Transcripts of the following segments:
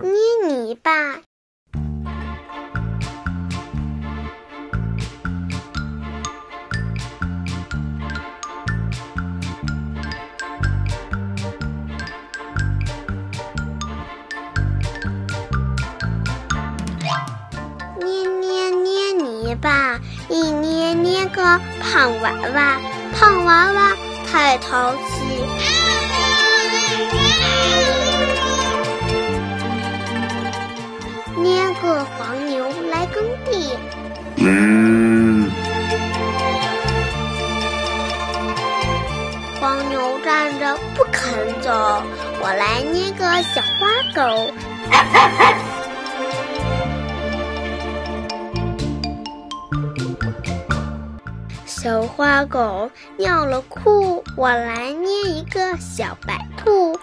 捏泥巴。捏捏捏泥巴，一捏捏个胖娃娃，胖娃娃太淘气。来耕地，黄牛站着不肯走，我来捏个小花狗。小花狗尿了裤，我来捏一个小白兔。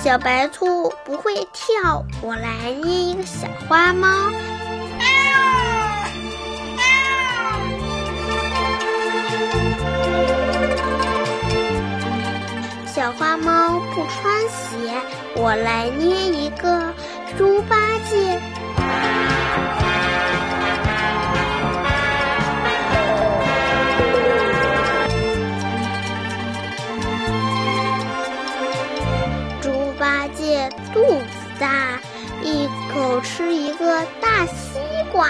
小白兔不会跳，我来捏一个小花猫。小花猫不穿鞋，我来捏一个猪八八戒肚子大一口吃一个大西瓜。